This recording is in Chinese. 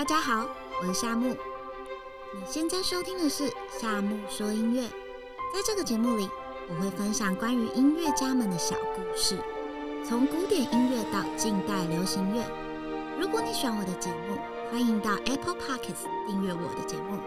大家好，我是夏木。你现在收听的是夏木说音乐。在这个节目里，我会分享关于音乐家们的小故事，从古典音乐到近代流行乐。如果你喜欢我的节目，欢迎到 Apple Podcast 订阅我的节目。